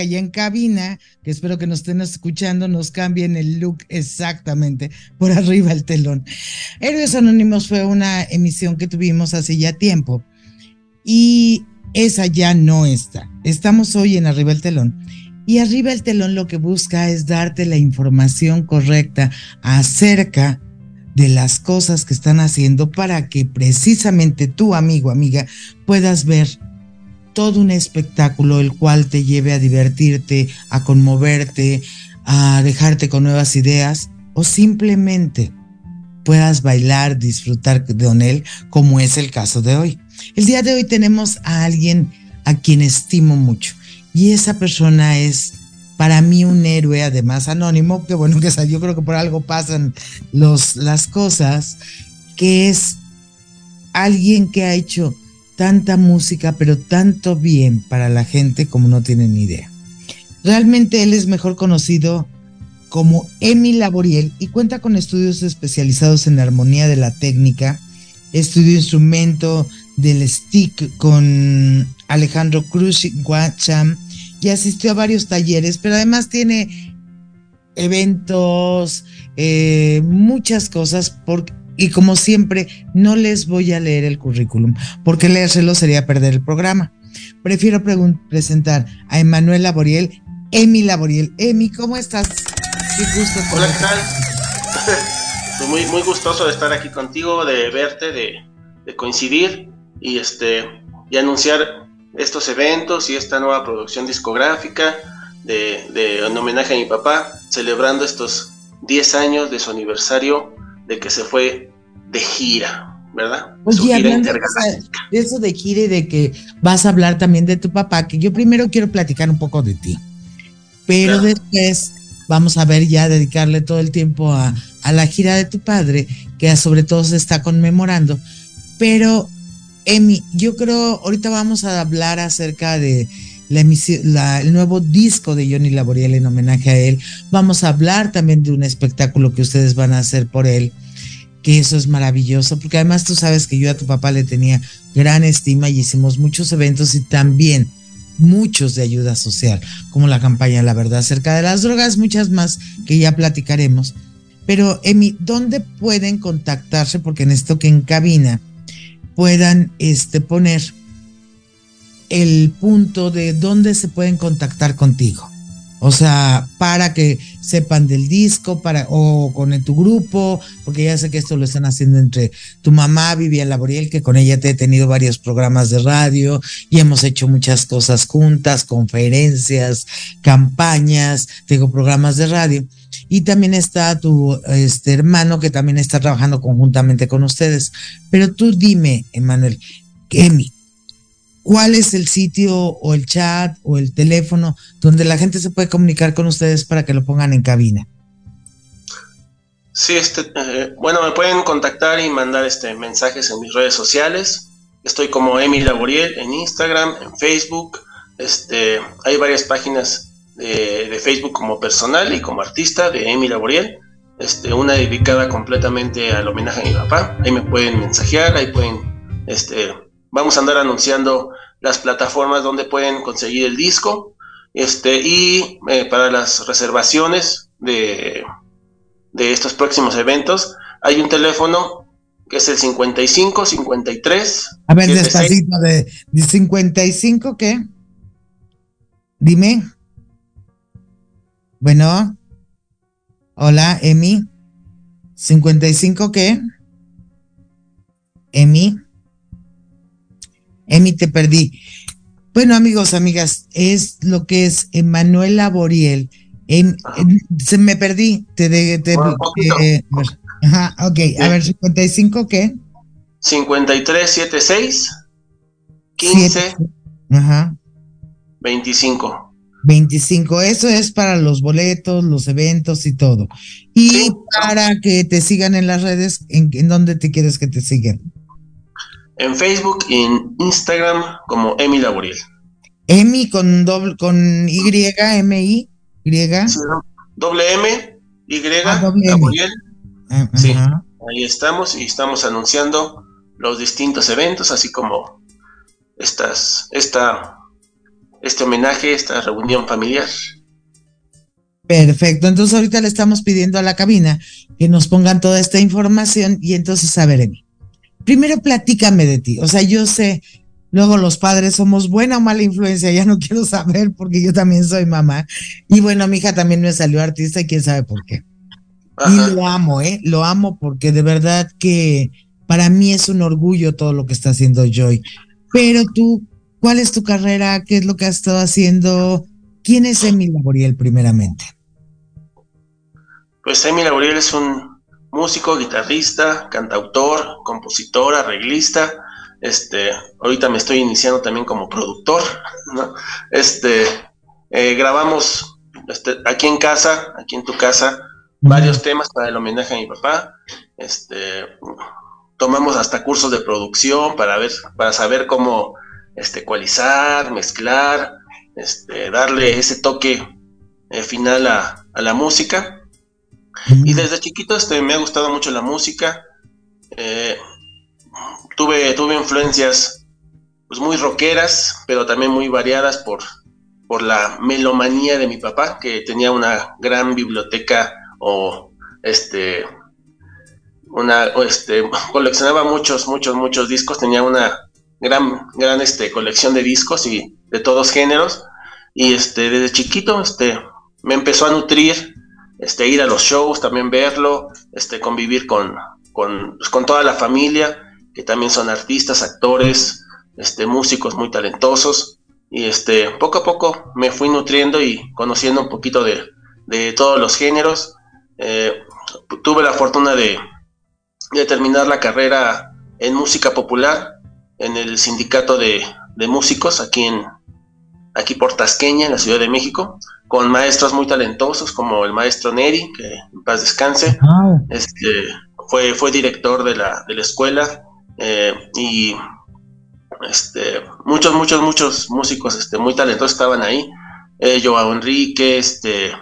que allá en cabina, que espero que nos estén escuchando, nos cambien el look exactamente por arriba el telón. Héroes Anónimos fue una emisión que tuvimos hace ya tiempo y esa ya no está. Estamos hoy en Arriba el Telón. Y arriba el telón lo que busca es darte la información correcta acerca de las cosas que están haciendo para que precisamente tú, amigo, amiga, puedas ver todo un espectáculo el cual te lleve a divertirte, a conmoverte, a dejarte con nuevas ideas o simplemente puedas bailar, disfrutar de él, como es el caso de hoy. El día de hoy tenemos a alguien a quien estimo mucho y esa persona es para mí un héroe, además anónimo, que bueno, que yo creo que por algo pasan los, las cosas, que es alguien que ha hecho tanta música, pero tanto bien para la gente como no tienen idea. Realmente él es mejor conocido como Emi Laboriel y cuenta con estudios especializados en armonía de la técnica, estudió instrumento del stick con Alejandro Cruz Guacham y asistió a varios talleres, pero además tiene eventos, eh, muchas cosas, y como siempre, no les voy a leer el currículum, porque leérselo sería perder el programa. Prefiero presentar a Emanuel Laboriel, Emi Laboriel. Emi, ¿cómo estás? Qué gusto. Hola, ¿qué tal? muy, muy gustoso de estar aquí contigo, de verte, de, de coincidir y este y anunciar estos eventos y esta nueva producción discográfica de, en homenaje a mi papá, celebrando estos 10 años de su aniversario de que se fue de gira, ¿verdad? Oye, hablando de, eso de gira y de que vas a hablar también de tu papá, que yo primero quiero platicar un poco de ti, pero después vamos a ver ya dedicarle todo el tiempo a, a la gira de tu padre, que sobre todo se está conmemorando, pero Emi, yo creo, ahorita vamos a hablar acerca de el nuevo disco de Johnny Laboriel en homenaje a él. Vamos a hablar también de un espectáculo que ustedes van a hacer por él, que eso es maravilloso, porque además tú sabes que yo a tu papá le tenía gran estima y hicimos muchos eventos y también muchos de ayuda social, como la campaña La Verdad acerca de las drogas, muchas más que ya platicaremos. Pero, Emi, ¿dónde pueden contactarse? Porque en esto que en cabina puedan este, poner el punto de dónde se pueden contactar contigo. O sea, para que sepan del disco, para, o con tu grupo, porque ya sé que esto lo están haciendo entre tu mamá, Vivian Laboriel, que con ella te he tenido varios programas de radio y hemos hecho muchas cosas juntas, conferencias, campañas, tengo programas de radio. Y también está tu este, hermano que también está trabajando conjuntamente con ustedes. Pero tú dime, Emanuel, Emi, ¿cuál es el sitio o el chat o el teléfono donde la gente se puede comunicar con ustedes para que lo pongan en cabina? Sí, este, eh, bueno, me pueden contactar y mandar este, mensajes en mis redes sociales. Estoy como Emi Laboriel en Instagram, en Facebook. Este, hay varias páginas de, Facebook como personal y como artista de Emi Laboriel. Este, una dedicada completamente al homenaje a mi papá. Ahí me pueden mensajear, ahí pueden, este, vamos a andar anunciando las plataformas donde pueden conseguir el disco. Este, y eh, para las reservaciones de, de estos próximos eventos, hay un teléfono que es el 55 53. A ver, despacito, de, de 55, ¿qué? Dime. Bueno. Hola, Emi. ¿55 qué? Emi. Emi, te perdí. Bueno, amigos, amigas, es lo que es Emanuel Laboriel. se me perdí. Te, te, ajá, ok. A ver, ¿55 qué? 5376 15 ajá. 25. 25, eso es para los boletos, los eventos y todo. Y para que te sigan en las redes, ¿en, dónde te quieres que te sigan? En Facebook y en Instagram como Emi Laboriel. Emi con doble, con Y, M, I, Y. doble M, Y, ah, Laboriel. Ah, sí, ahí estamos y estamos anunciando los distintos eventos, así como estas, esta este homenaje, esta reunión familiar. Perfecto, entonces ahorita le estamos pidiendo a la cabina que nos pongan toda esta información y entonces a ver, primero platícame de ti, o sea, yo sé, luego los padres somos buena o mala influencia, ya no quiero saber porque yo también soy mamá y bueno, mi hija también me salió artista y quién sabe por qué. Y lo amo, ¿eh? Lo amo porque de verdad que para mí es un orgullo todo lo que está haciendo Joy. Pero tú, ¿cuál es tu carrera? ¿Qué es lo que has estado haciendo? ¿Quién es Emil Laboriel primeramente? Pues Emil Laboriel es un músico, guitarrista, cantautor, compositor, arreglista. Este, ahorita me estoy iniciando también como productor, ¿no? Este, eh, grabamos este, aquí en casa, aquí en tu casa, varios temas para el homenaje a mi papá. Este, tomamos hasta cursos de producción para ver, para saber cómo este, ecualizar, mezclar, este, darle ese toque eh, final a, la música. Y desde chiquito este, me ha gustado mucho la música. Eh, tuve, tuve influencias pues, muy rockeras, pero también muy variadas por, por la melomanía de mi papá, que tenía una gran biblioteca o este una este coleccionaba muchos muchos muchos discos. Tenía una gran gran este colección de discos y de todos géneros. Y este desde chiquito este me empezó a nutrir este ir a los shows también verlo este convivir con con, pues, con toda la familia que también son artistas actores este músicos muy talentosos. Y este poco a poco me fui nutriendo y conociendo un poquito de, de todos los géneros. Eh, tuve la fortuna de, terminar la carrera en música popular en el sindicato de, músicos aquí en aquí por Tasqueña, en la Ciudad de México, con maestros muy talentosos como el maestro Neri, que en paz descanse, este, fue, fue director de la, de la escuela eh, y este, muchos, muchos, muchos músicos este, muy talentosos estaban ahí. Eh, Joao Enrique, este,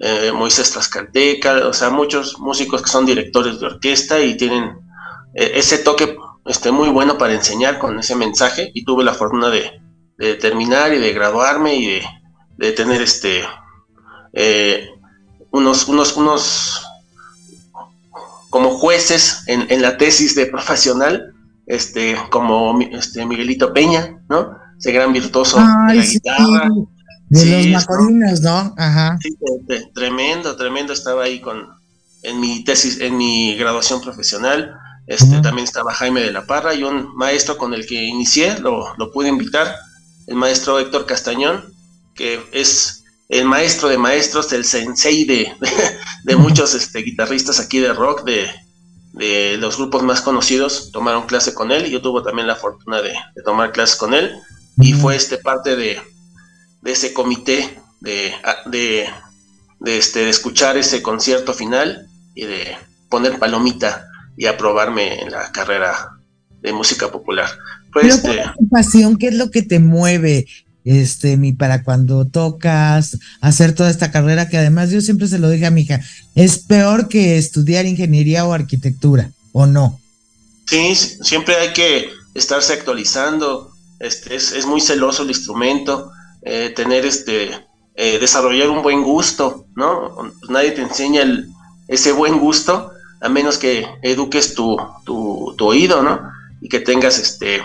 eh, Moisés Tlaxcalteca, o sea, muchos músicos que son directores de orquesta y tienen eh, ese toque este, muy bueno para enseñar con ese mensaje y tuve la fortuna de, terminar y de graduarme y de, tener este eh, unos, unos, unos como jueces en, la tesis de profesional, este, como este Miguelito Peña, ¿no? Ese gran virtuoso de la guitarra. De los macorinos, ¿no? Ajá. Sí, tremendo, tremendo. Estaba ahí con en mi tesis, en mi graduación profesional. Este, También estaba Jaime de la Parra y un maestro con el que inicié, lo, lo pude invitar, el maestro Héctor Castañón, que es el maestro de maestros, el sensei de, de, muchos este, guitarristas aquí de rock, de, de, los grupos más conocidos, tomaron clase con él y yo tuve también la fortuna de, tomar clases con él y fue este parte de, de ese comité de, de, este, de escuchar ese concierto final y de poner palomita y aprobarme en la carrera de música popular. Pues pasión, ¿qué es lo que te mueve? Este, mi, para cuando tocas, hacer toda esta carrera, que además yo siempre se lo dije a mi hija, es peor que estudiar ingeniería o arquitectura, ¿o no? Sí, siempre hay que estarse actualizando, este, es, es muy celoso el instrumento, eh, tener este, eh, desarrollar un buen gusto, ¿no? Nadie te enseña ese buen gusto a menos que eduques tu, tu, oído, ¿no? Y que tengas este,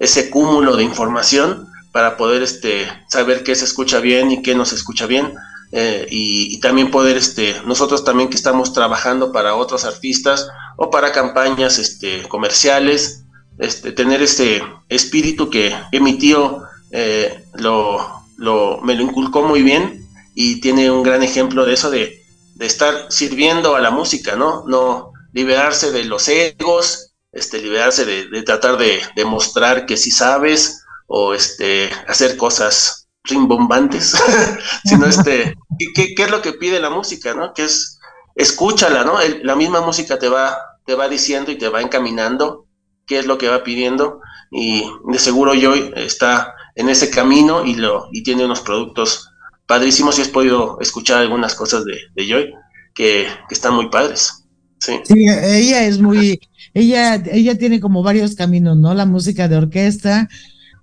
ese cúmulo de información para poder este, saber qué se escucha bien y qué no se escucha bien. Eh, y, también poder, este, nosotros también que estamos trabajando para otros artistas o para campañas este, comerciales, este, tener ese espíritu que, mi tío eh, lo, lo, me lo inculcó muy bien y tiene un gran ejemplo de eso de, estar sirviendo a la música, ¿no? No liberarse de los egos, este, liberarse de, tratar de demostrar que sí sabes o este, hacer cosas rimbombantes, sino este, ¿qué, ¿qué, es lo que pide la música, ¿no? Que es, escúchala, ¿no? la misma música te va, te va diciendo y te va encaminando qué es lo que va pidiendo y de seguro Joy está en ese camino y, lo, y tiene unos productos padrísimos y has podido escuchar algunas cosas de, de Joy que, están muy padres. Sí. ella es muy, ella, ella tiene como varios caminos, ¿no? La música de orquesta,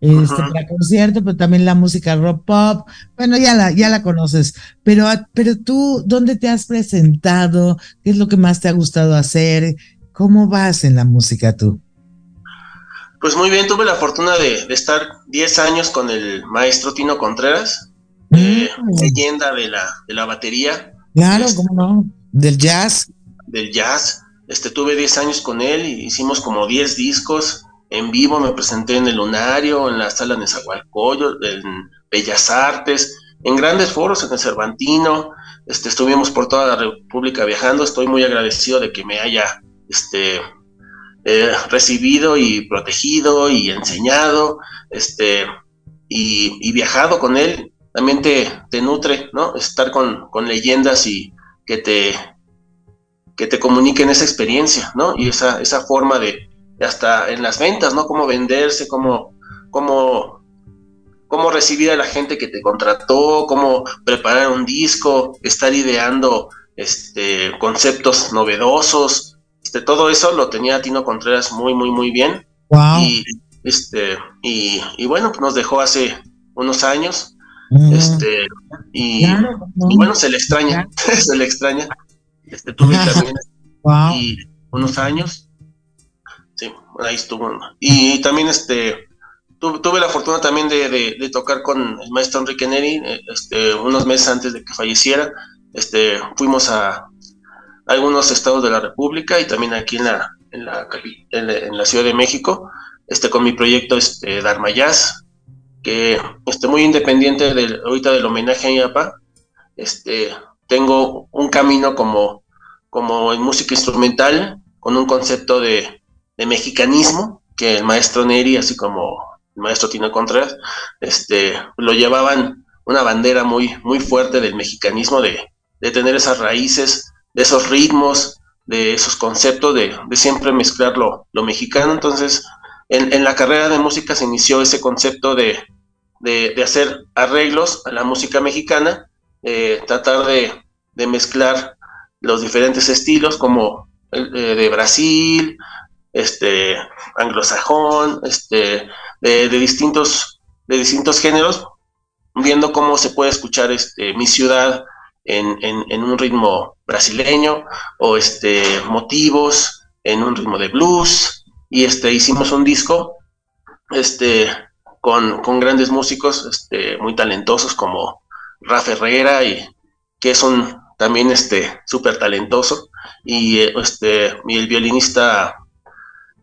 este, para concierto, pero también la música rock pop. Bueno, ya la, ya la conoces. Pero, pero tú, ¿dónde te has presentado? ¿Qué es lo que más te ha gustado hacer? ¿Cómo vas en la música tú? Pues muy bien, tuve la fortuna de, estar 10 años con el maestro Tino Contreras, eh, mm. leyenda de la, de la batería. Claro, este, cómo no, del jazz. Del jazz. Este, tuve 10 años con él y hicimos como 10 discos en vivo, me presenté en el Lunario, en la sala de Zagualcoyo, en Bellas Artes, en grandes foros, en el Cervantino, este, estuvimos por toda la República viajando, estoy muy agradecido de que me haya este, eh, recibido y protegido y enseñado, este, y, viajado con él, también te, te nutre, ¿no? Estar con, con, leyendas y que te, que te comuniquen esa experiencia, ¿no? Y esa, esa forma de, hasta en las ventas, ¿no? Cómo venderse, cómo, cómo, cómo recibir a la gente que te contrató, cómo preparar un disco, estar ideando este, conceptos novedosos, este, todo eso lo tenía Tino Contreras muy, muy, muy bien. Y, este, y, bueno, pues nos dejó hace unos años. Mm. Este, y, bueno, se le extraña, se le extraña. Este, tuve también y unos años. Sí, ahí estuvo. Y también este, tuve, la fortuna también de, tocar con el maestro Enrique Neri, eh, este, unos meses antes de que falleciera. Este, fuimos a, algunos estados de la República y también aquí en la, en la, en la Ciudad de México, este, con mi proyecto este, Dharma Jazz, que este, muy independiente del, ahorita del homenaje a IAPA, este, tengo un camino como, como en música instrumental, con un concepto de, de mexicanismo, que el maestro Neri, así como el maestro Tino Contreras, este, lo llevaban una bandera muy, muy fuerte del mexicanismo, de, de tener esas raíces de esos ritmos, de esos conceptos, de, siempre mezclar lo, mexicano. Entonces, en, la carrera de música se inició ese concepto de, hacer arreglos a la música mexicana, tratar de, mezclar los diferentes estilos como el, de Brasil, este anglosajón, este de, distintos de distintos géneros, viendo cómo se puede escuchar este mi ciudad en, un ritmo brasileño o este, motivos en un ritmo de blues. Y este, hicimos un disco este, con, grandes músicos este, muy talentosos como Rafa Herrera y que es también este súper talentoso y este el violinista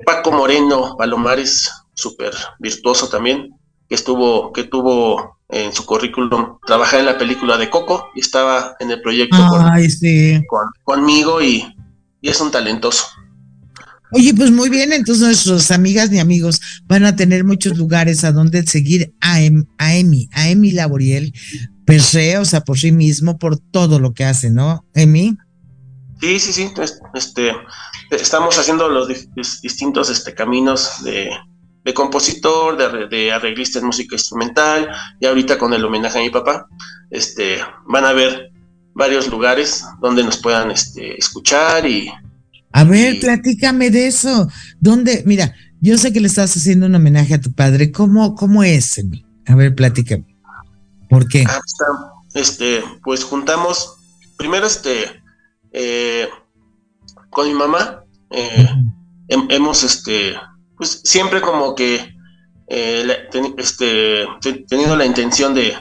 Paco Moreno Palomares súper virtuoso también que estuvo que tuvo en su currículum trabajar en la película de Coco y estaba en el proyecto conmigo y, es un talentoso. Oye, pues muy bien, entonces nuestras amigas y amigos van a tener muchos lugares a donde seguir a, em, a Emi, a Emi Laboriel, se, o sea, por sí mismo, por todo lo que hace, ¿no, Emi? Sí, sí, sí, este, estamos haciendo los distintos este, caminos de, de compositor, de, arreglista en música instrumental, y ahorita con el homenaje a mi papá, este, van a ver varios lugares donde nos puedan este, escuchar y... A ver, platícame de eso. ¿Dónde? Mira, yo sé que le estás haciendo un homenaje a tu padre. ¿Cómo, cómo es? A ver, platícame. ¿Por qué? Ah, este, pues juntamos, primero este, eh, con mi mamá, eh, hemos este, pues siempre como que eh, este, teniendo la intención de,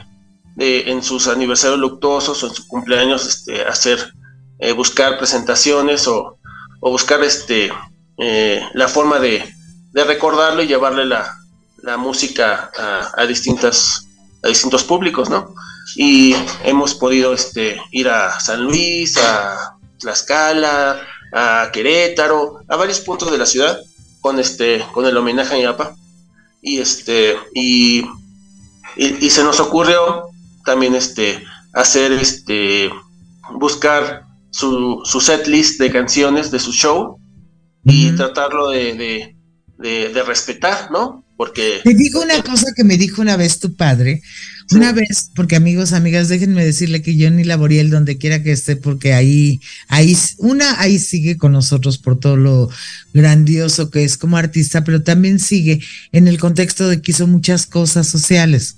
en sus aniversarios luctuosos o en su cumpleaños este, hacer, eh, buscar presentaciones o, buscar este, eh, la forma de, recordarlo y llevarle la, música a, distintas, a distintos públicos, ¿no? Y hemos podido este, ir a San Luis, a Tlaxcala, a Querétaro, a varios puntos de la ciudad con este con el homenaje a mi papá. Y este y, y, se nos ocurrió también este hacer este buscar su, su set list de canciones de su show y tratarlo de, de, respetar, ¿no? porque... Te digo una cosa que me dijo una vez tu padre, una vez, porque amigos, amigas, déjenme decirle que Johnny Laboriel, donde quiera que esté, porque ahí, ahí, una, ahí sigue con nosotros por todo lo grandioso que es como artista, pero también sigue en el contexto de que hizo muchas cosas sociales.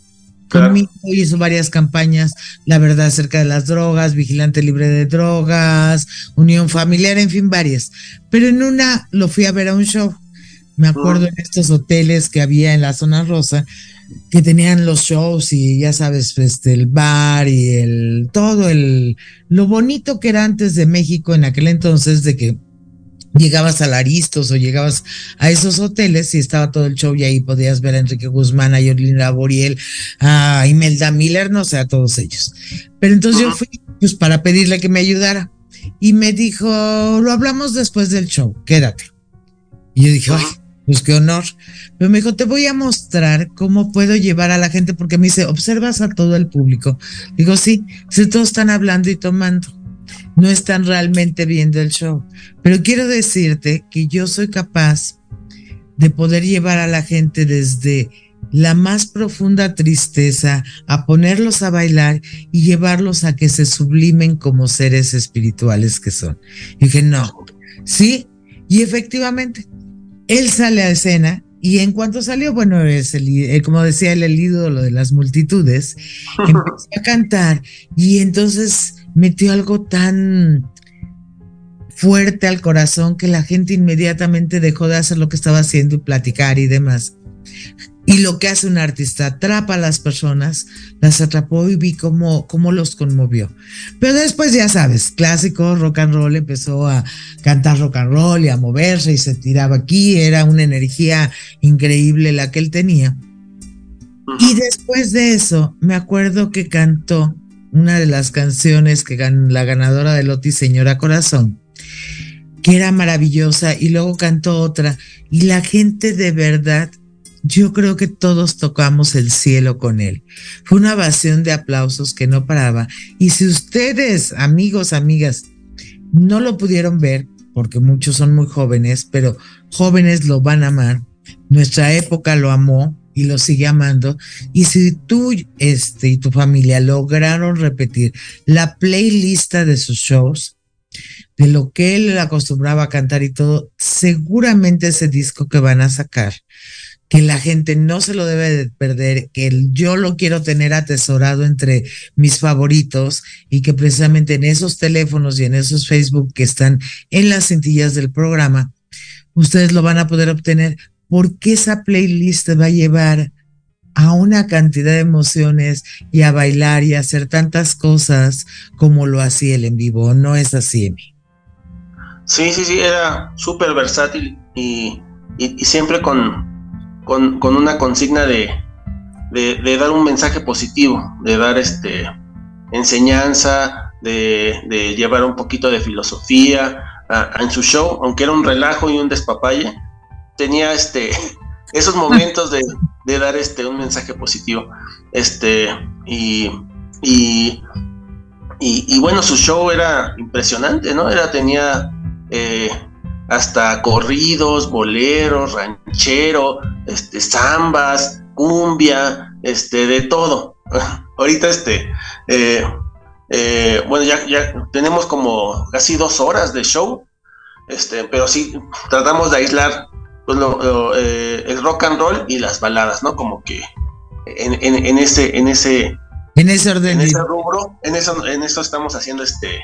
Conmigo hizo varias campañas, la verdad, acerca de las drogas, Vigilante Libre de Drogas, Unión Familiar, en fin, varias. Pero en una lo fui a ver a un show me acuerdo en estos hoteles que había en la zona rosa que tenían los shows y ya sabes, este, el bar y el todo el lo bonito que era antes de México en aquel entonces de que llegabas a Laristos o llegabas a esos hoteles y estaba todo el show y ahí podías ver a Enrique Guzmán, a Yorlina Boriel, a Imelda Miller, no sé, a todos ellos. Pero entonces yo fui pues para pedirle que me ayudara y me dijo, lo hablamos después del show, quédate. Y yo dije, ay, pues qué honor. Pero me dijo, te voy a mostrar cómo puedo llevar a la gente, porque me dice, observas a todo el público. Digo, sí, si todos están hablando y tomando, no están realmente viendo el show. Pero quiero decirte que yo soy capaz de poder llevar a la gente desde la más profunda tristeza a ponerlos a bailar y llevarlos a que se sublimen como seres espirituales que son. Y dije, no, sí, y efectivamente, él sale a escena y en cuanto salió, bueno, es el, eh, como decía él, el ídolo de las multitudes, empezó a cantar y entonces metió algo tan fuerte al corazón que la gente inmediatamente dejó de hacer lo que estaba haciendo y platicar y demás. Y lo que hace un artista, atrapa a las personas, las atrapó y vi cómo, cómo los conmovió. Pero después, ya sabes, clásico rock and roll, empezó a cantar rock and roll y a moverse y se tiraba aquí, era una energía increíble la que él tenía. Y después de eso, me acuerdo que cantó una de las canciones que ganó la ganadora de Loti, Señora Corazón, que era maravillosa, y luego cantó otra, y la gente de verdad yo creo que todos tocamos el cielo con él. Fue una ovación de aplausos que no paraba. Y si ustedes, amigos, amigas, no lo pudieron ver, porque muchos son muy jóvenes, pero jóvenes lo van a amar. Nuestra época lo amó y lo sigue amando. Y si tú este, y tu familia lograron repetir la playlist de sus shows, de lo que él acostumbraba a cantar y todo, seguramente ese disco que van a sacar que la gente no se lo debe de perder, que yo lo quiero tener atesorado entre mis favoritos y que precisamente en esos teléfonos y en esos Facebook que están en las cintillas del programa, ustedes lo van a poder obtener porque esa playlist va a llevar a una cantidad de emociones y a bailar y a hacer tantas cosas como lo hacía él en vivo. ¿No es así, Emi? Sí, sí, sí, era súper versátil y, y siempre con, con, una consigna de, de, dar un mensaje positivo, de dar este enseñanza, de, llevar un poquito de filosofía en su show, aunque era un relajo y un despapalle, tenía este esos momentos de, dar este un mensaje positivo. Este, y, y, y, bueno, su show era impresionante, ¿no? Era, tenía eh, hasta corridos, boleros, ranchero, este, zambas, cumbia, este, de todo. Ahorita este, eh, eh, bueno, ya, ya tenemos como casi dos horas de show, este, pero sí tratamos de aislar pues, eh, el rock and roll y las baladas, ¿no? Como que en, en, ese, en ese, en ese orden, en ese rubro, en eso, en eso estamos haciendo este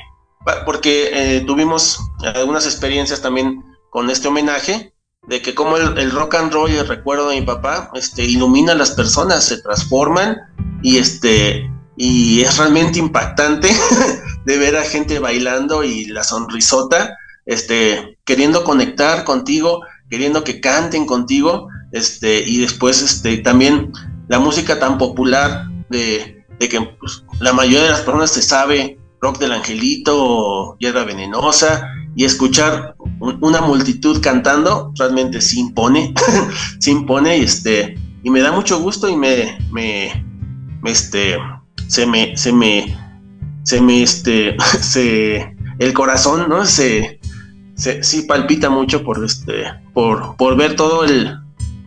porque eh, tuvimos algunas experiencias también con este homenaje de que como el, rock and roll el recuerdo de mi papá este ilumina a las personas se transforman y este y es realmente impactante de ver a gente bailando y la sonrisota este queriendo conectar contigo queriendo que canten contigo este y después este también la música tan popular de, de que pues, la mayoría de las personas se sabe Rock del Angelito, Hierba Venenosa, y escuchar una multitud cantando realmente se impone, se impone y este y me da mucho gusto y me, me, este se me se me se me este se el corazón no se, se sí palpita mucho por este por por ver todo el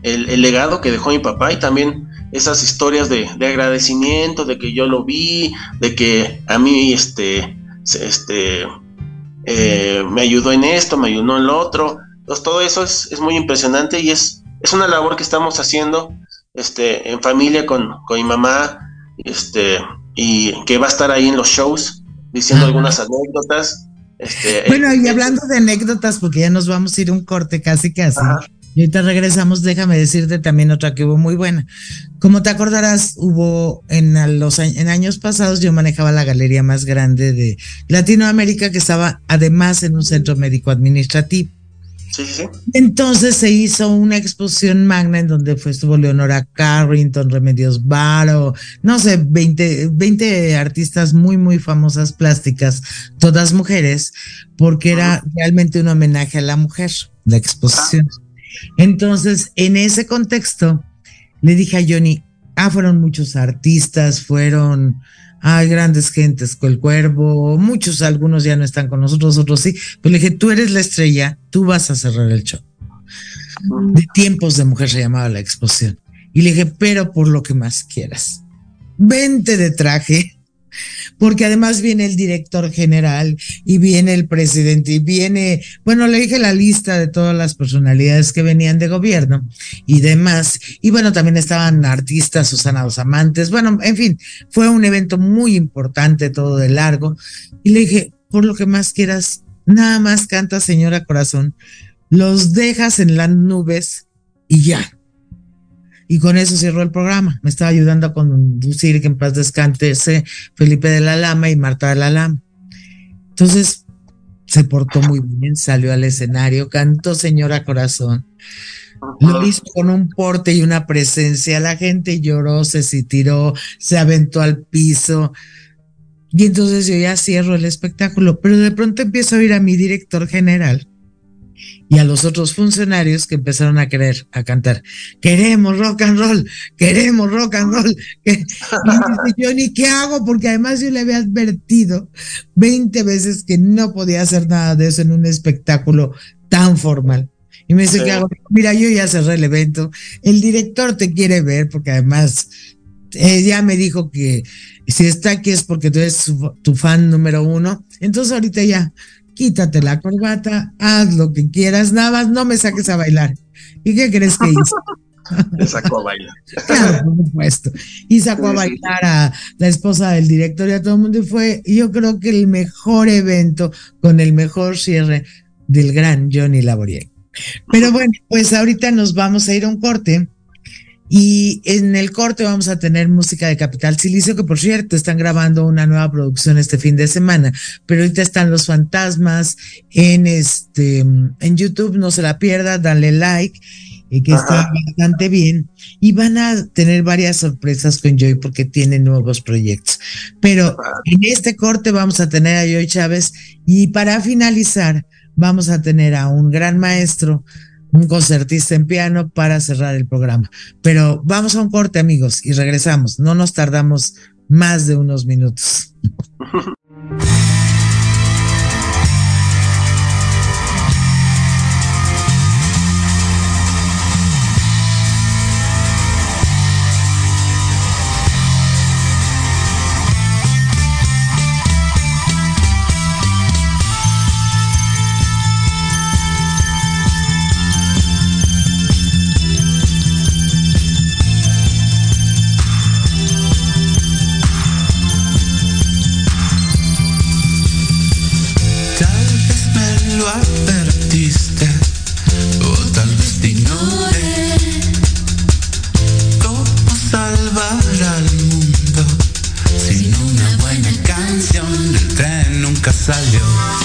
el, legado que dejó mi papá y también esas historias de, agradecimiento, de que yo lo vi, de que a mí este, este, eh, me ayudó en esto, me ayudó en lo otro. Entonces todo eso es, muy impresionante y es, es una labor que estamos haciendo este, en familia con, con mi mamá este, y que va a estar ahí en los shows diciendo algunas anécdotas. Este, bueno, y hablando de anécdotas, porque ya nos vamos a ir un corte casi casi. Y ahorita regresamos, déjame decirte también otra que hubo muy buena. Como te acordarás, hubo en los en años pasados yo manejaba la galería más grande de Latinoamérica que estaba además en un centro médico administrativo. Sí, sí, Entonces se hizo una exposición magna en donde fue, estuvo Leonora Carrington, Remedios Varo, no sé, 20, 20 artistas muy, muy famosas plásticas, todas mujeres, porque era realmente un homenaje a la mujer, la exposición. Entonces, en ese contexto, le dije a Johnny, ah, fueron muchos artistas, fueron hay grandes gentes, con el cuervo, muchos, algunos ya no están con nosotros, otros sí. Pero le dije, tú eres la estrella, tú vas a cerrar el show. De tiempos de mujer se llamaba la exposición. Y le dije, pero por lo que más quieras. Vente de traje, porque además viene el director general y viene el presidente y viene, bueno, le dije la lista de todas las personalidades que venían de gobierno y demás. Y bueno, también estaban artistas, Susana Dos Amantes, bueno, en fin, fue un evento muy importante, todo de largo. Y le dije, por lo que más quieras, nada más canta, señora corazón, los dejas en las nubes y ya y con eso cerró el programa. Me estaba ayudando a conducir, que en paz descanse Felipe de la Lama y Marta de la Lama. Entonces se portó muy bien, salió al escenario, cantó Señora Corazón. Lo hizo con un porte y una presencia. La gente lloró, se tiró, se aventó al piso. Y entonces yo ya cierro el espectáculo, pero de pronto empiezo a oír a mi director general y a los otros funcionarios que empezaron a querer, a cantar, queremos rock and roll, queremos rock and roll. Y dice, yo ni qué hago, porque además yo le había advertido 20 veces que no podía hacer nada de eso en un espectáculo tan formal. Y me dice, ¿qué hago? Mira, yo ya cerré el evento, el director te quiere ver, porque además ella ya me dijo que si está aquí es porque tú eres tu fan número uno. Entonces ahorita ya quítate la corbata, haz lo que quieras, nada más no me saques a bailar. ¿Y qué crees que hizo? Me sacó a bailar. Claro, por supuesto. Y sacó a bailar a la esposa del director y a todo el mundo. Y fue, yo creo que el mejor evento con el mejor cierre del gran Johnny Laboriel. Pero bueno, pues ahorita nos vamos a ir a un corte y en el corte vamos a tener música de Capital Silicio, que por cierto están grabando una nueva producción este fin de semana, pero ahorita están los fantasmas en este, en YouTube, no se la pierda, dale like, y que está bastante bien. Y van a tener varias sorpresas con Joy porque tiene nuevos proyectos. Pero en este corte vamos a tener a Joy Chávez. Y para finalizar vamos a tener a un gran maestro un concertista en piano para cerrar el programa. Pero vamos a un corte, amigos, y regresamos. No nos tardamos más de unos minutos. nunca salió.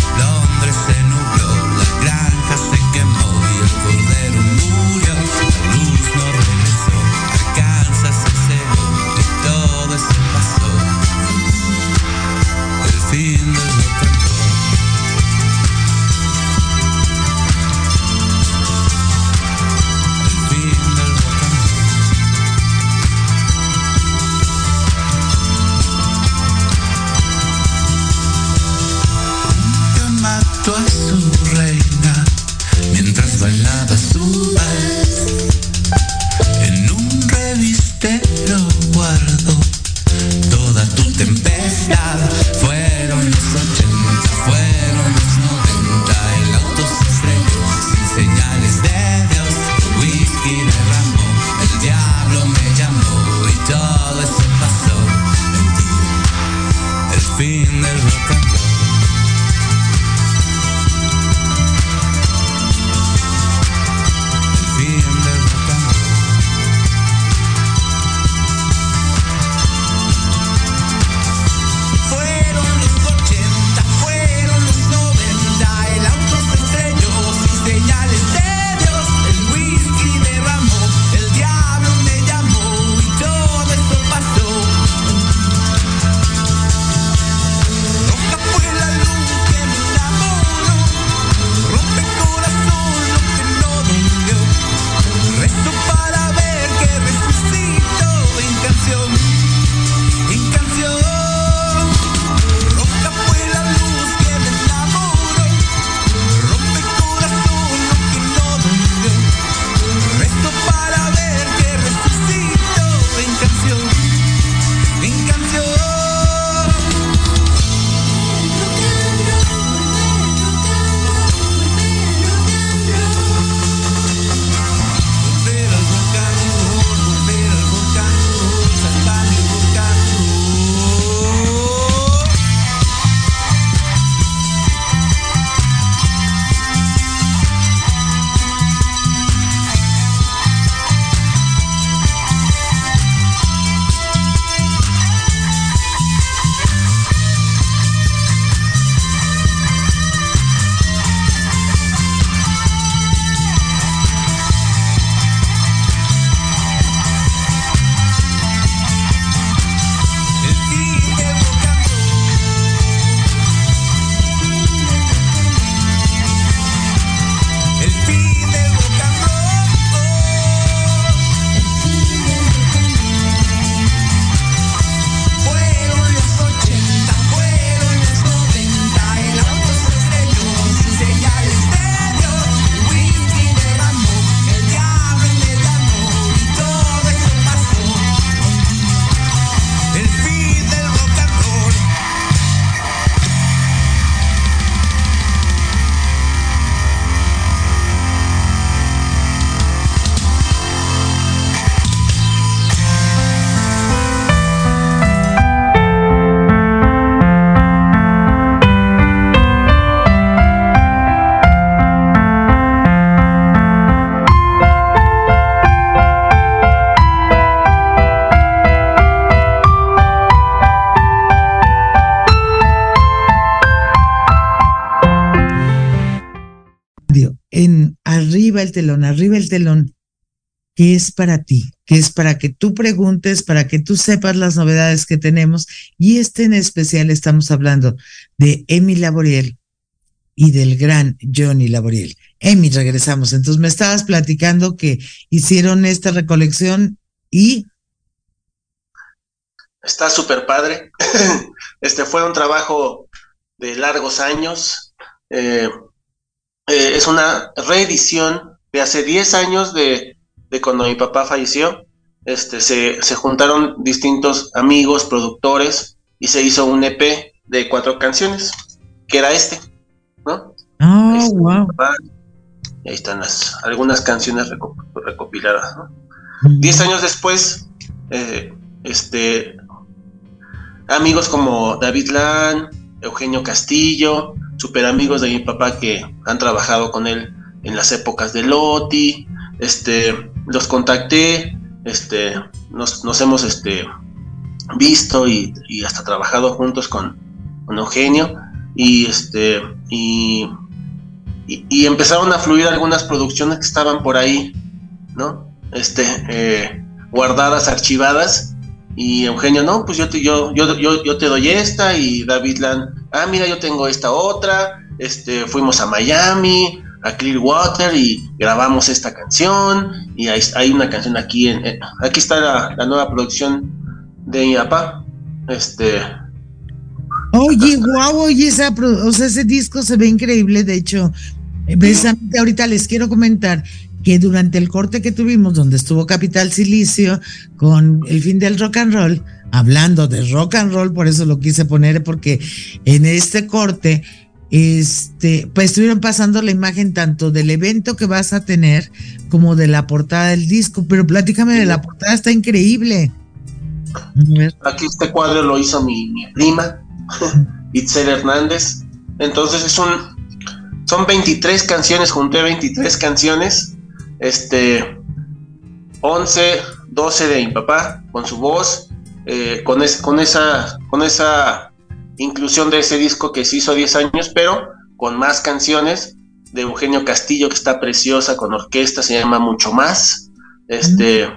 El telón, arriba el telón, que es para ti, que es para que tú preguntes, para que tú sepas las novedades que tenemos. Y este en especial estamos hablando de Emi Laboriel y del gran Johnny Laboriel. Emi, regresamos. Entonces me estabas platicando que hicieron esta recolección y... Está súper padre. este fue un trabajo de largos años. Eh, eh, es una reedición de hace 10 años de, de cuando mi papá falleció. Este, se, se, juntaron distintos amigos, productores, y se hizo un EP de cuatro canciones, que era este, ¿no? Oh, wow. Y ahí están las, algunas canciones recopiladas, ¿no? Diez años después, eh, este, amigos como David Lan, Eugenio Castillo, super amigos de mi papá que han trabajado con él en las épocas de Loti, este, los contacté, este, nos, hemos este, visto y, hasta trabajado juntos con, Eugenio y este y, y, empezaron a fluir algunas producciones que estaban por ahí, ¿no? Este, eh, guardadas, archivadas y Eugenio, no, pues yo te, yo, yo, yo, te doy esta y David Land, ah, mira, yo tengo esta otra, este, fuimos a Miami, a Clearwater y grabamos esta canción. Y hay, una canción aquí, en, aquí está la, nueva producción de mi este... Oye, guau, oye, o sea, ese disco se ve increíble, de hecho, precisamente ahorita les quiero comentar que durante el corte que tuvimos, donde estuvo Capital Silicio con el fin del rock and roll, hablando de rock and roll, por eso lo quise poner, porque en este corte, este, pues estuvieron pasando la imagen tanto del evento que vas a tener como de la portada del disco, pero platícame de la portada, está increíble. Aquí este cuadro lo hizo mi, mi prima, Itzel Hernández. Entonces es un, son 23 canciones, junté 23 canciones este, 11, 12 de mi papá, con su voz, eh, con, con, esa, con esa inclusión de ese disco que se hizo 10 años, pero con más canciones de Eugenio Castillo, que está preciosa, con orquesta, se llama Mucho Más, este,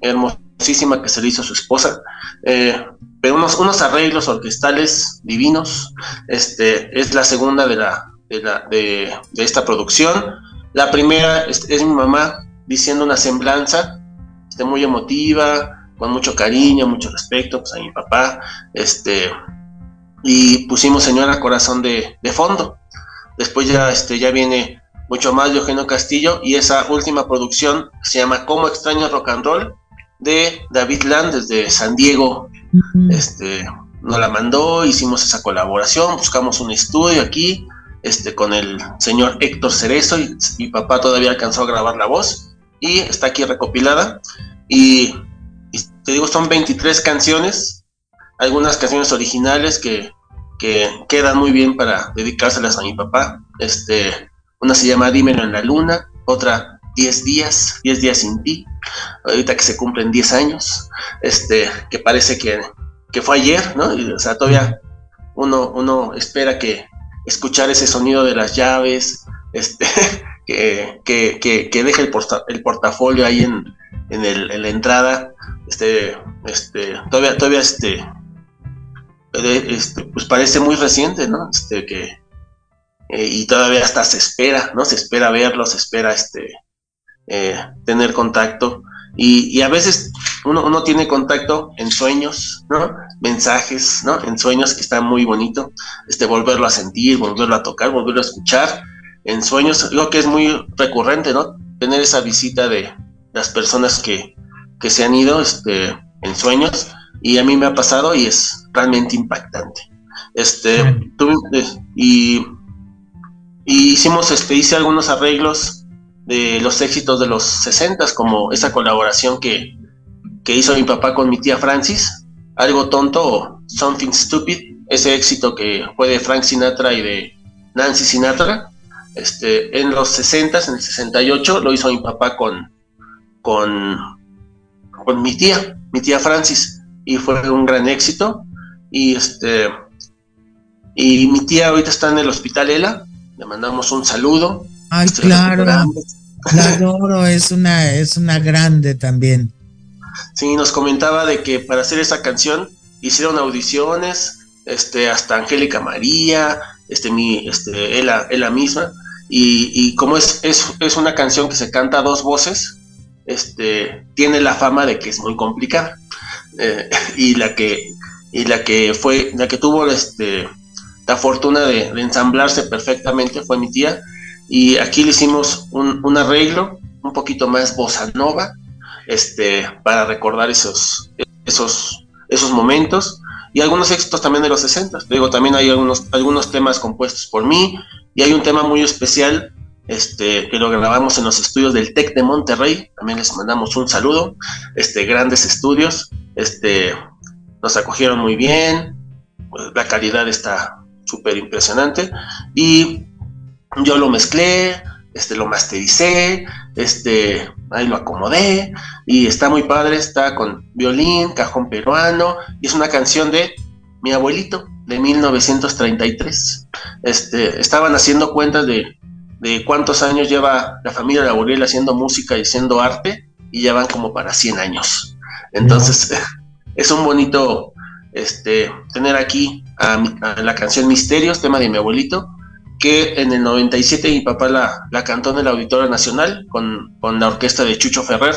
hermosísima que se le hizo a su esposa, eh, pero unos, unos arreglos orquestales divinos, este, es la segunda de, la, de, de esta producción, la primera es, mi mamá diciendo una semblanza este, muy emotiva, con mucho cariño, mucho respeto pues, a mi papá. Este, y pusimos Señora Corazón de, fondo. Después ya, este, ya viene mucho más de Eugenio Castillo y esa última producción se llama Como extraño rock and roll de David Land desde San Diego. Este, nos la mandó, hicimos esa colaboración, buscamos un estudio aquí, este, con el señor Héctor Cerezo y mi papá todavía alcanzó a grabar la voz y está aquí recopilada y, te digo son 23 canciones algunas canciones originales que, que, quedan muy bien para dedicárselas a mi papá. Este una se llama Dímelo en la luna otra 10 días 10 días sin ti ahorita que se cumplen 10 años. Este que parece que, que fue ayer no o sea todavía uno, uno espera que, escuchar ese sonido de las llaves, este, que, que, que, deje el, el, portafolio ahí en, en, el, en, la entrada, este, este, todavía, todavía este, este, pues parece muy reciente, ¿no? Este, que, eh, y todavía hasta se espera, ¿no? Se espera verlo, se espera este, eh, tener contacto. Y, a veces uno, uno tiene contacto en sueños, ¿no? Mensajes, ¿no? En sueños que está muy bonito, este, volverlo a sentir, volverlo a tocar, volverlo a escuchar. En sueños, digo que es muy recurrente, ¿no? Tener esa visita de las personas que, que se han ido, este, en sueños, y a mí me ha pasado y es realmente impactante. Este, tuve, y, y hicimos, este, hice algunos arreglos de los éxitos de los 60 como esa colaboración que, que hizo mi papá con mi tía Francis, algo tonto o Something Stupid, ese éxito que fue de Frank Sinatra y de Nancy Sinatra. Este, en los 60, en el 68, lo hizo mi papá con, con, con mi tía, mi tía Francis, y fue un gran éxito. Y este y mi tía ahorita está en el hospital ELA, le mandamos un saludo. Ay, claro. La adoro, es una, es una grande también. Sí, nos comentaba de que para hacer esa canción hicieron audiciones, este, hasta Angélica María, este, mi, este, ella, ella misma, y, y como es, es, es, una canción que se canta a dos voces, este, tiene la fama de que es muy complicada. Eh, y la que, y la que fue, la que tuvo este, la fortuna de, ensamblarse perfectamente fue mi tía. Y aquí le hicimos un, arreglo un poquito más bossa nova, este, para recordar esos, esos, esos momentos y algunos éxitos también de los 60. Digo, también hay algunos, algunos temas compuestos por mí y hay un tema muy especial este, que lo grabamos en los estudios del TEC de Monterrey. También les mandamos un saludo. Este, grandes estudios. Este, nos acogieron muy bien. La calidad está súper impresionante. Y yo lo mezclé, este, lo mastericé, este, ahí lo acomodé y está muy padre, está con violín, cajón peruano y es una canción de mi abuelito de 1933. Este, estaban haciendo cuentas de, de cuántos años lleva la familia de Gabriel haciendo música y haciendo arte y ya van como para 100 años. Entonces, es un bonito este, tener aquí a, a la canción Misterios, tema de mi abuelito, que en el 97 mi papá la, la cantó en el Auditorio Nacional con, con, la orquesta de Chucho Ferrer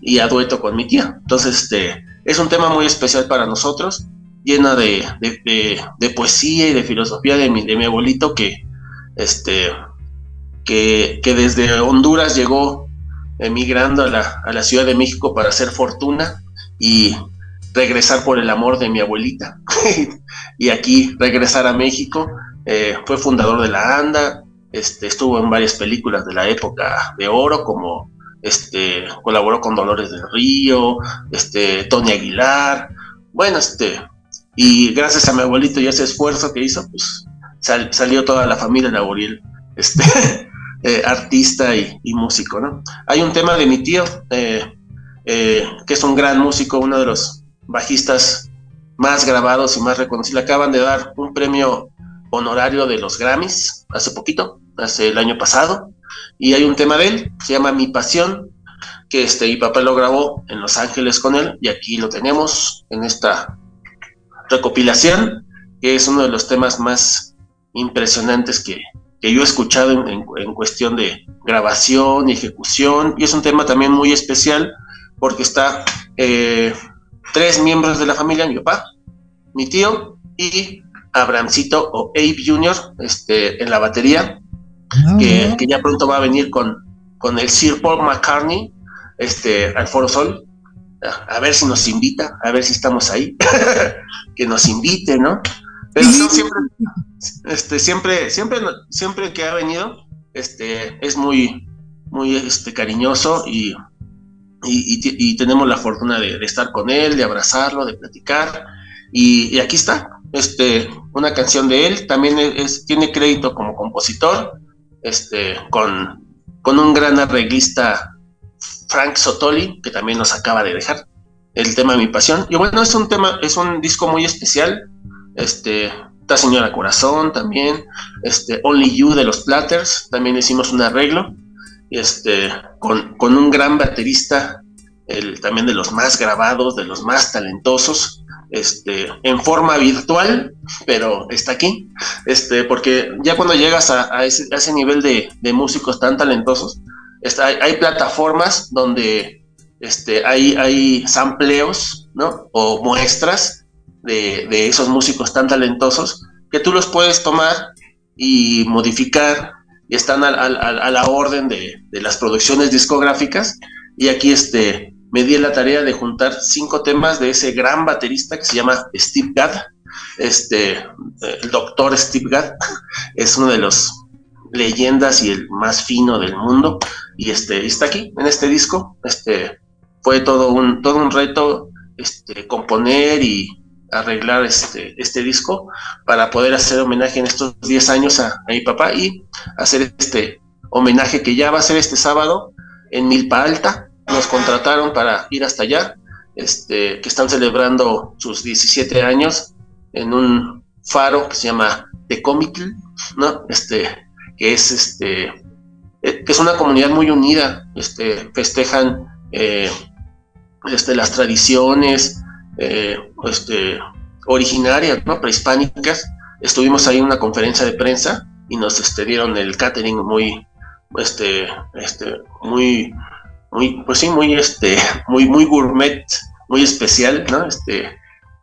y a dueto con mi tía. Entonces, este, es un tema muy especial para nosotros, llena de, de, de, poesía y de filosofía de mi, de mi abuelito que, este, que, desde Honduras llegó emigrando a la, a la Ciudad de México para hacer fortuna y regresar por el amor de mi abuelita. y aquí regresar a México eh, fue fundador de la ANDA, este, estuvo en varias películas de la época de oro, como este, colaboró con Dolores del Río, este, Tony Aguilar, bueno, este, y gracias a mi abuelito y ese esfuerzo que hizo, pues salió toda la familia de Gabriel, este, eh, artista y, músico, ¿no? Hay un tema de mi tío, eh, que es un gran músico, uno de los bajistas más grabados y más reconocidos. acaban de dar un premio honorario de los Grammys hace poquito, hace el año pasado, y hay un tema de él, se llama Mi Pasión, que este, mi papá lo grabó en Los Ángeles con él, y aquí lo tenemos en esta recopilación, que es uno de los temas más impresionantes que, que yo he escuchado en, en, cuestión de grabación y ejecución, y es un tema también muy especial, porque está eh, tres miembros de la familia, mi papá, mi tío y Abrahamcito o Abe Jr. Este, en la batería, ah, que, ya pronto va a venir con, con el Sir Paul McCartney este, al Foro Sol. A, ver si nos invita, a ver si estamos ahí, que nos invite, ¿no? Pero siempre, este, siempre, siempre, siempre que ha venido, este, es muy, muy este, cariñoso y, y, tenemos la fortuna de, estar con él, de abrazarlo, de platicar. Y, aquí está, este, una canción de él, también es, tiene crédito como compositor, este, con, con un gran arreglista, Frank Sotoli, que también nos acaba de dejar el tema de mi pasión. Y bueno, es un tema, es un disco muy especial. Este, esta señora Corazón también, este, Only You de los Platters, también hicimos un arreglo, este, con, con un gran baterista, el, también de los más grabados, de los más talentosos, este, en forma virtual, pero está aquí, este, porque ya cuando llegas a, ese, nivel de, músicos tan talentosos, está, hay, plataformas donde este, hay, hay sampleos, ¿no? O muestras de, esos músicos tan talentosos que tú los puedes tomar y modificar y están a, la orden de, las producciones discográficas y aquí este me di la tarea de juntar cinco temas de ese gran baterista que se llama Steve Gadd. Este, el doctor Steve Gadd es uno de los leyendas y el más fino del mundo. Y este, está aquí, en este disco. Este, fue todo un, todo un reto este, componer y arreglar este, este disco para poder hacer homenaje en estos 10 años a, mi papá y hacer este homenaje que ya va a ser este sábado en Milpa Alta, nos contrataron para ir hasta allá, este, que están celebrando sus 17 años en un faro que se llama Tecomitl, ¿no? Este, que es este, eh, que es una comunidad muy unida, este, festejan eh, este, las tradiciones este, originarias, prehispánicas. Estuvimos ahí en una conferencia de prensa y nos este, dieron el catering muy, este, este, muy, muy, pues sí, muy, este, muy, muy gourmet, muy especial, ¿no? Este,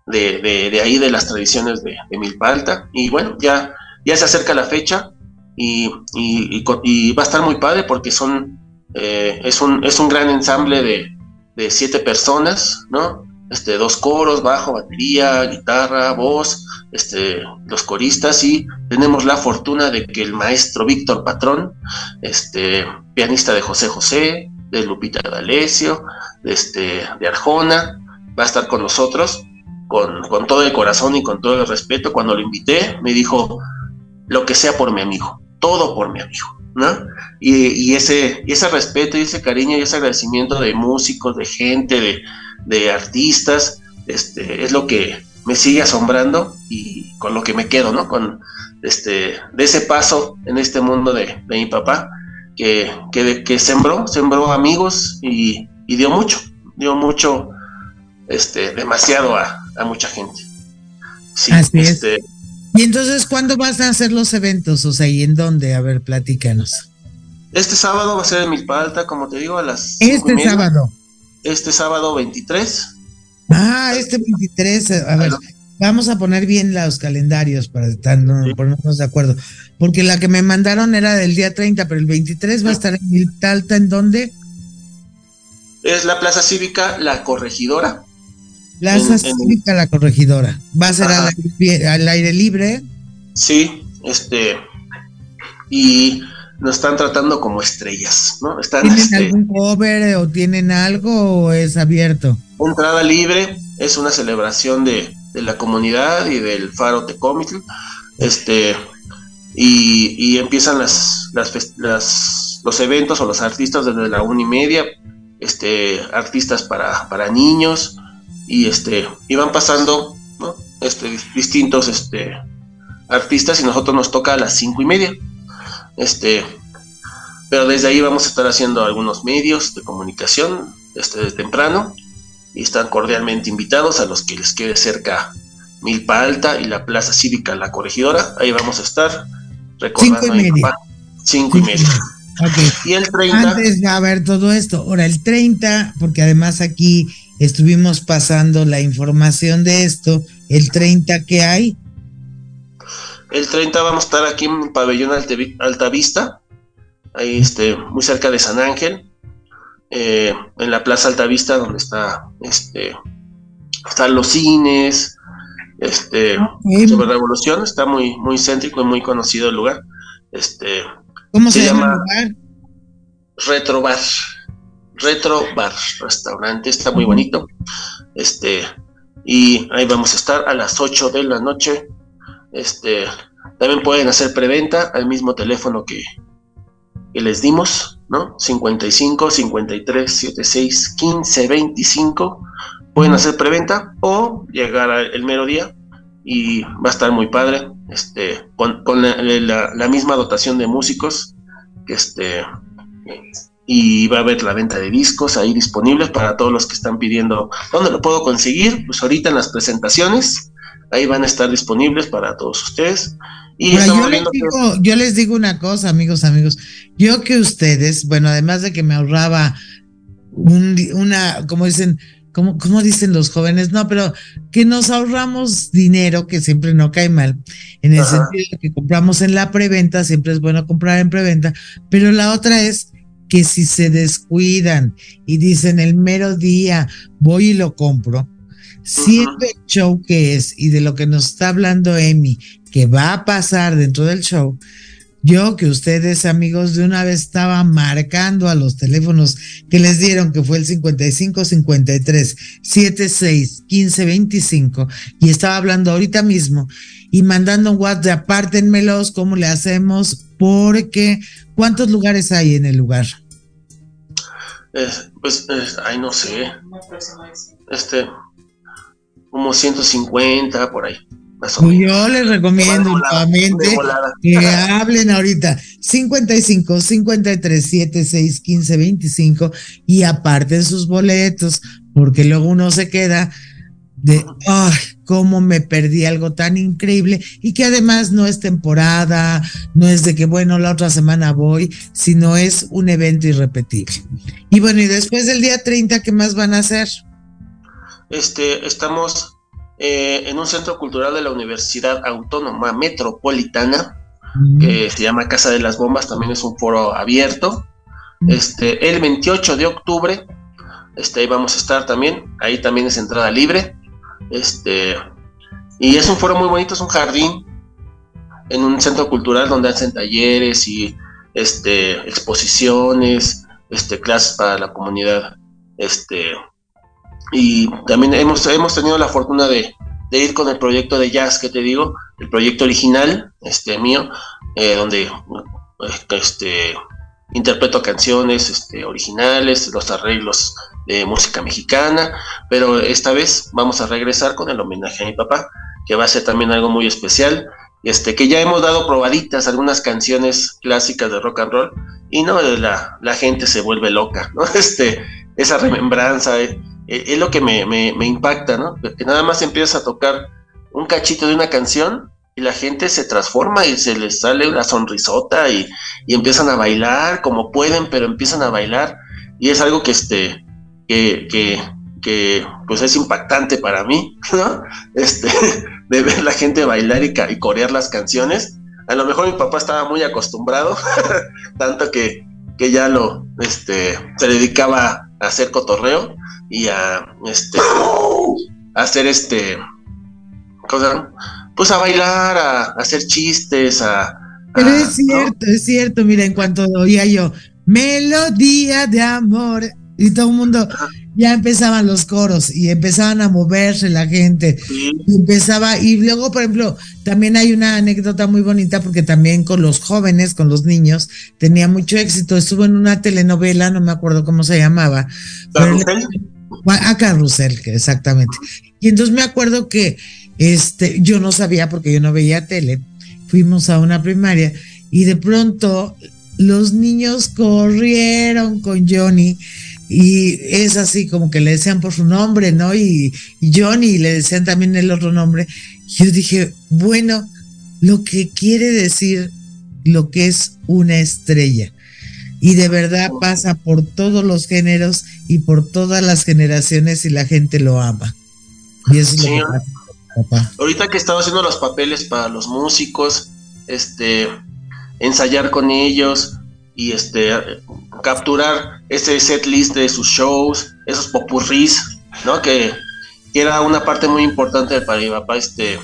de, ahí de las tradiciones de, de, Milpa Alta. Y bueno, ya, ya se acerca la fecha y, y, y, va a estar muy padre porque son, eh, es, un, es un gran ensamble de, de siete personas, ¿no? Este, dos coros, bajo, batería, guitarra, voz, este, los coristas y tenemos la fortuna de que el maestro Víctor Patrón, este, pianista de José José, de Lupita D'Alessio, de, este, de Arjona, va a estar con nosotros con, con, todo el corazón y con todo el respeto. Cuando lo invité, me dijo, lo que sea por mi amigo, todo por mi amigo. ¿no? Y, y ese, ese respeto y ese cariño y ese agradecimiento de músicos, de gente, de, de artistas, este, es lo que me sigue asombrando y con lo que me quedo, ¿no? Con este, de ese paso en este mundo de, de mi papá, que, que, que, sembró, sembró amigos y, y, dio mucho, dio mucho, este, demasiado a, a mucha gente. Sí, Así este, es. Y entonces, ¿cuándo vas a hacer los eventos? O sea, ¿y en dónde? A ver, platícanos. Este sábado va a ser en Milpa Alta, como te digo, a las. Este sábado. Este sábado 23. Ah, este 23. A ver, vamos a poner bien los calendarios para estar, no, sí. ponernos de acuerdo. Porque la que me mandaron era del día 30, pero el 23 va a estar en Milpa Alta, ¿en dónde? Es la Plaza Cívica La Corregidora. Plaza en, Cívica en... La Corregidora. ¿Va a ser al aire, al aire, libre? Sí, este. Y nos están tratando como estrellas, ¿no? Están, ¿Tienen este, algún cover o tienen algo o es abierto? Entrada libre, es una celebración de, de la comunidad y del Faro Tecomitl. Este. Y, y empiezan las, las, las, los eventos o los artistas desde la una y media, este, artistas para, para niños, y este iban pasando ¿no? este distintos este artistas y nosotros nos toca a las cinco y media este pero desde ahí vamos a estar haciendo algunos medios de comunicación este desde temprano y están cordialmente invitados a los que les quede cerca Milpa Alta y la Plaza Cívica La Corregidora ahí vamos a estar recordando cinco y media, cinco y media. Okay. Y el 30. Antes de ver todo esto, ahora el 30, porque además aquí estuvimos pasando la información de esto. El 30, ¿qué hay? El 30 vamos a estar aquí en Pabellón Altavista, ahí este, muy cerca de San Ángel, eh, en la Plaza Altavista, donde está, este, están los cines, este, okay. sobre Revolución, está muy, muy céntrico y muy conocido el lugar. Este, ¿Cómo se, se llama? llama Retrobar. Retro Bar Restaurante, está muy bonito. Este, y ahí vamos a estar a las 8 de la noche. Este, también pueden hacer preventa al mismo teléfono que, que les dimos, ¿no? 55 53 76 15 25. Pueden hacer preventa o llegar el mero día y va a estar muy padre. Este, con, con la, la, misma dotación de músicos que este y va a haber la venta de discos ahí disponibles para todos los que están pidiendo dónde lo puedo conseguir pues ahorita en las presentaciones ahí van a estar disponibles para todos ustedes. Y yo, les digo, yo les digo una cosa amigos amigos. Yo que ustedes bueno además de que me ahorraba un, una como dicen como, como dicen los jóvenes, no, pero que nos ahorramos dinero, que siempre no cae mal, en el Ajá. sentido de que compramos en la preventa, siempre es bueno comprar en preventa, pero la otra es que si se descuidan y dicen el mero día voy y lo compro, siendo el show que es y de lo que nos está hablando Emi, que va a pasar dentro del show, yo que ustedes amigos de una vez estaba marcando a los teléfonos que les dieron que fue el 55 53 76 15 25 y estaba hablando ahorita mismo y mandando un WhatsApp, apártenmelos, ¿cómo le hacemos? Porque ¿cuántos lugares hay en el lugar? Eh, pues, eh, ay, no sé. Este, como 150 por ahí. Yo les recomiendo nuevamente que hablen ahorita 55 53 76 15 25 y aparten sus boletos, porque luego uno se queda de, ay, cómo me perdí algo tan increíble y que además no es temporada, no es de que, bueno, la otra semana voy, sino es un evento irrepetible. Y bueno, y después del día 30, ¿qué más van a hacer? Este, estamos eh, en un centro cultural de la Universidad Autónoma Metropolitana, que se llama Casa de las Bombas, también es un foro abierto. Este, el 28 de octubre, este, ahí vamos a estar también, ahí también es entrada libre. Este, y es un foro muy bonito, es un jardín en un centro cultural donde hacen talleres y este, exposiciones, este, clases para la comunidad este, y también hemos, hemos tenido la fortuna de, ir con el proyecto de jazz que te digo, el proyecto original, este mío, eh, donde este, interpreto canciones este, originales, los arreglos de música mexicana, pero esta vez vamos a regresar con el homenaje a mi papá, que va a ser también algo muy especial, este, que ya hemos dado probaditas algunas canciones clásicas de rock and roll, y no, la, la gente se vuelve loca, ¿no? Este, esa remembranza, eh, es lo que me, impacta, ¿no? Que nada más empiezas a tocar un cachito de una canción y la gente se transforma y se les sale una sonrisota y, empiezan a bailar como pueden, pero empiezan a bailar y es algo que este que, que, pues es impactante para mí, ¿no? Este, de ver la gente bailar y, y corear las canciones. A lo mejor mi papá estaba muy acostumbrado, tanto que, que ya lo, este, se dedicaba a hacer cotorreo y a este hacer este cosa pues a bailar a, hacer chistes a pero es cierto es cierto mira en cuanto oía yo melodía de amor y todo el mundo ya empezaban los coros y empezaban a moverse la gente y empezaba y luego por ejemplo también hay una anécdota muy bonita porque también con los jóvenes con los niños tenía mucho éxito estuvo en una telenovela no me acuerdo cómo se llamaba a Carrusel, exactamente. Y entonces me acuerdo que este, yo no sabía porque yo no veía tele. Fuimos a una primaria y de pronto los niños corrieron con Johnny y es así como que le decían por su nombre, ¿no? Y, y Johnny le decían también el otro nombre. Yo dije, bueno, lo que quiere decir lo que es una estrella y de verdad pasa por todos los géneros y por todas las generaciones y la gente lo ama. Y eso es lo que pasa, papá. Ahorita que estaba haciendo los papeles para los músicos, este, ensayar con ellos y este, capturar ese set list de sus shows, esos popurris, ¿no? Que, era una parte muy importante para mi papá, este,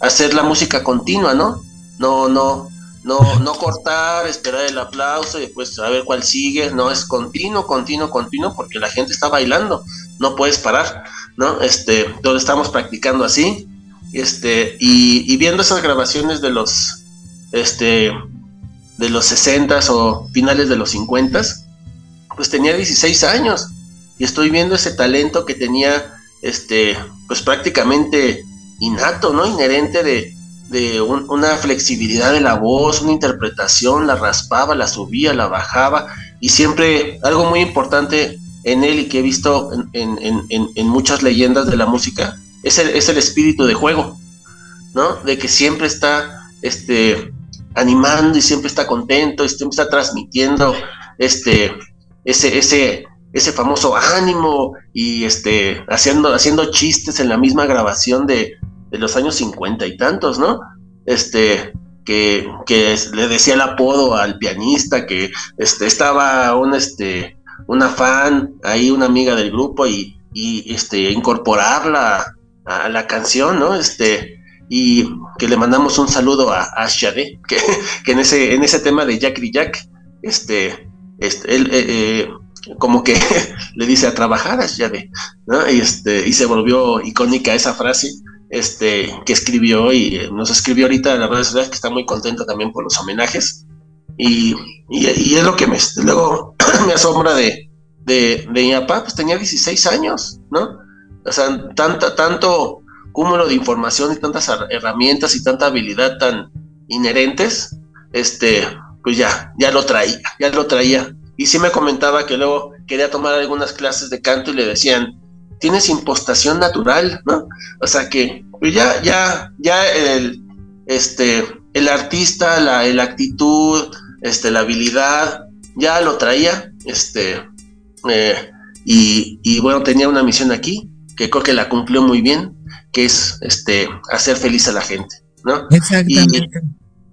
hacer la música continua, ¿no? No, no, no, no cortar, esperar el aplauso y después a ver cuál sigue, no, es continuo, continuo, continuo, porque la gente está bailando, no puedes parar, ¿no? Este, entonces estamos practicando así, este, y, viendo esas grabaciones de los, este, de los 60 o finales de los 50 pues tenía 16 años, y estoy viendo ese talento que tenía, este, pues prácticamente innato, ¿no? Inherente de, de una flexibilidad de la voz, una interpretación, la raspaba, la subía, la bajaba, y siempre algo muy importante en él y que he visto en, muchas leyendas de la música, es el, es el, espíritu de juego, ¿no? De que siempre está este, animando y siempre está contento y siempre está transmitiendo este, ese, ese, ese famoso ánimo y este, haciendo, haciendo chistes en la misma grabación de, de los años cincuenta y tantos, ¿no? Este, que, que, le decía el apodo al pianista, que este, estaba un, este, una fan, ahí una amiga del grupo, y, y este, incorporarla a, la canción, ¿no? Este, y que le mandamos un saludo a, a Shade, que, en, ese, en ese tema de Jack Jack, este, este él, eh, eh, como que le dice a trabajar a Shade, ¿no? Y, este, y se volvió icónica esa frase este, que escribió y eh, nos escribió ahorita en las redes sociales que está muy contento también por los homenajes. Y, es lo que me, luego me asombra de, de, de mi papá, pues tenía 16 años, ¿no? O sea, tanta, tanto cúmulo de información y tantas herramientas y tanta habilidad tan inherentes, este, pues ya, ya lo traía, ya lo traía. Y sí me comentaba que luego quería tomar algunas clases de canto y le decían, tienes impostación natural, ¿no? O sea que, pues ya, ya, ya el, este, el artista, la, actitud, este, la habilidad, ya lo traía, este, eh, y, y, bueno, tenía una misión aquí, que creo que la cumplió muy bien, que es este, hacer feliz a la gente, ¿no? Exactamente.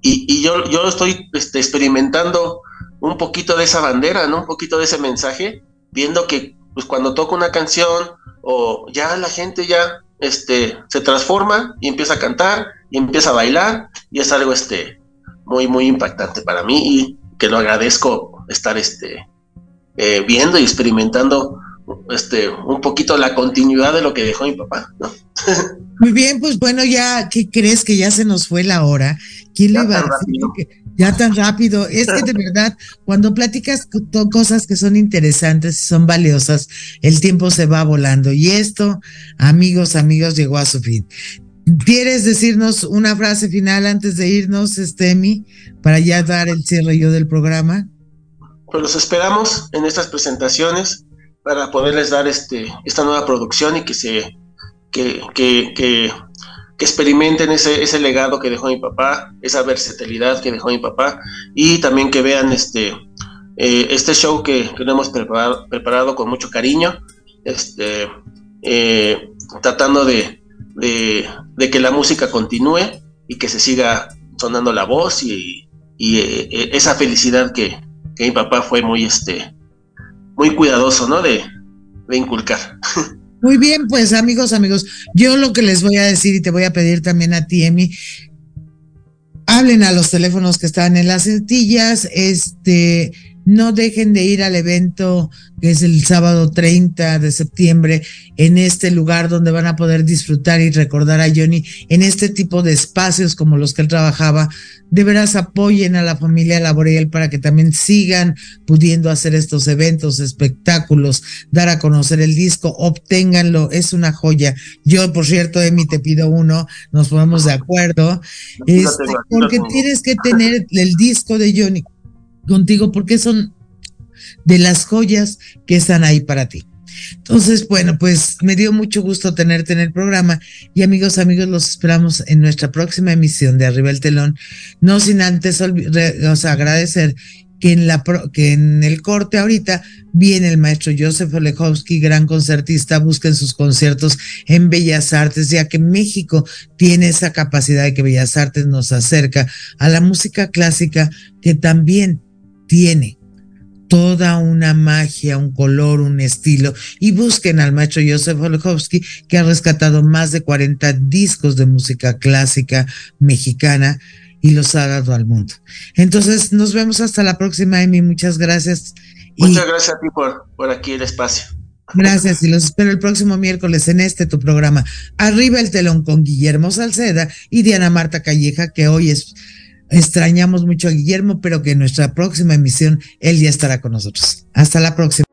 Y, y, yo, yo estoy este, experimentando un poquito de esa bandera, ¿no? Un poquito de ese mensaje, viendo que pues cuando toco una canción o ya la gente ya este, se transforma y empieza a cantar y empieza a bailar y es algo este, muy, muy impactante para mí y que lo agradezco estar este, eh, viendo y experimentando este, un poquito la continuidad de lo que dejó mi papá. ¿no? Muy bien, pues bueno, ya, ¿qué crees que ya se nos fue la hora? ¿Quién le iba a decir que ya tan rápido? Es que de verdad, cuando platicas cosas que son interesantes y son valiosas, el tiempo se va volando. Y esto, amigos, amigos, llegó a su fin. ¿Quieres decirnos una frase final antes de irnos, Estemi, para ya dar el cierre yo del programa? Pues los esperamos en estas presentaciones para poderles dar este, esta nueva producción y que se que, que, que, experimenten ese, ese legado que dejó mi papá, esa versatilidad que dejó mi papá y también que vean este, eh, este show que, lo hemos preparado, preparado con mucho cariño, este, eh, tratando de, de, que la música continúe y que se siga sonando la voz y, y eh, esa felicidad que, mi papá fue muy, este, muy cuidadoso, ¿no? De, de inculcar. Muy bien, pues amigos, amigos, yo lo que les voy a decir y te voy a pedir también a ti, Emi, hablen a los teléfonos que están en las sentillas, este, no dejen de ir al evento que es el sábado 30 de septiembre en este lugar donde van a poder disfrutar y recordar a Johnny en este tipo de espacios como los que él trabajaba. De veras apoyen a la familia Laboriel para que también sigan pudiendo hacer estos eventos, espectáculos, dar a conocer el disco, obténganlo, es una joya. Yo, por cierto, Emi, te pido uno, nos ponemos de acuerdo, este, porque tienes que tener el disco de Johnny contigo porque son de las joyas que están ahí para ti. Entonces, bueno, pues me dio mucho gusto tenerte en el programa y amigos, amigos, los esperamos en nuestra próxima emisión de Arriba el Telón, no sin antes o sea, agradecer que en, la, que en el corte ahorita viene el maestro Joseph Olechowski, gran concertista, busquen sus conciertos en Bellas Artes, ya que México tiene esa capacidad de que Bellas Artes nos acerca a la música clásica que también tiene toda una magia, un color, un estilo. Y busquen al maestro Joseph Olechowski, que ha rescatado más de 40 discos de música clásica mexicana y los ha dado al mundo. Entonces, nos vemos hasta la próxima, Emi. Muchas gracias. Muchas gracias a ti por, por aquí el espacio. Gracias y los espero el próximo miércoles en este tu programa. Arriba el telón con Guillermo Salceda y Diana Marta Calleja, que hoy es Extrañamos mucho a Guillermo, pero que en nuestra próxima emisión él ya estará con nosotros. Hasta la próxima.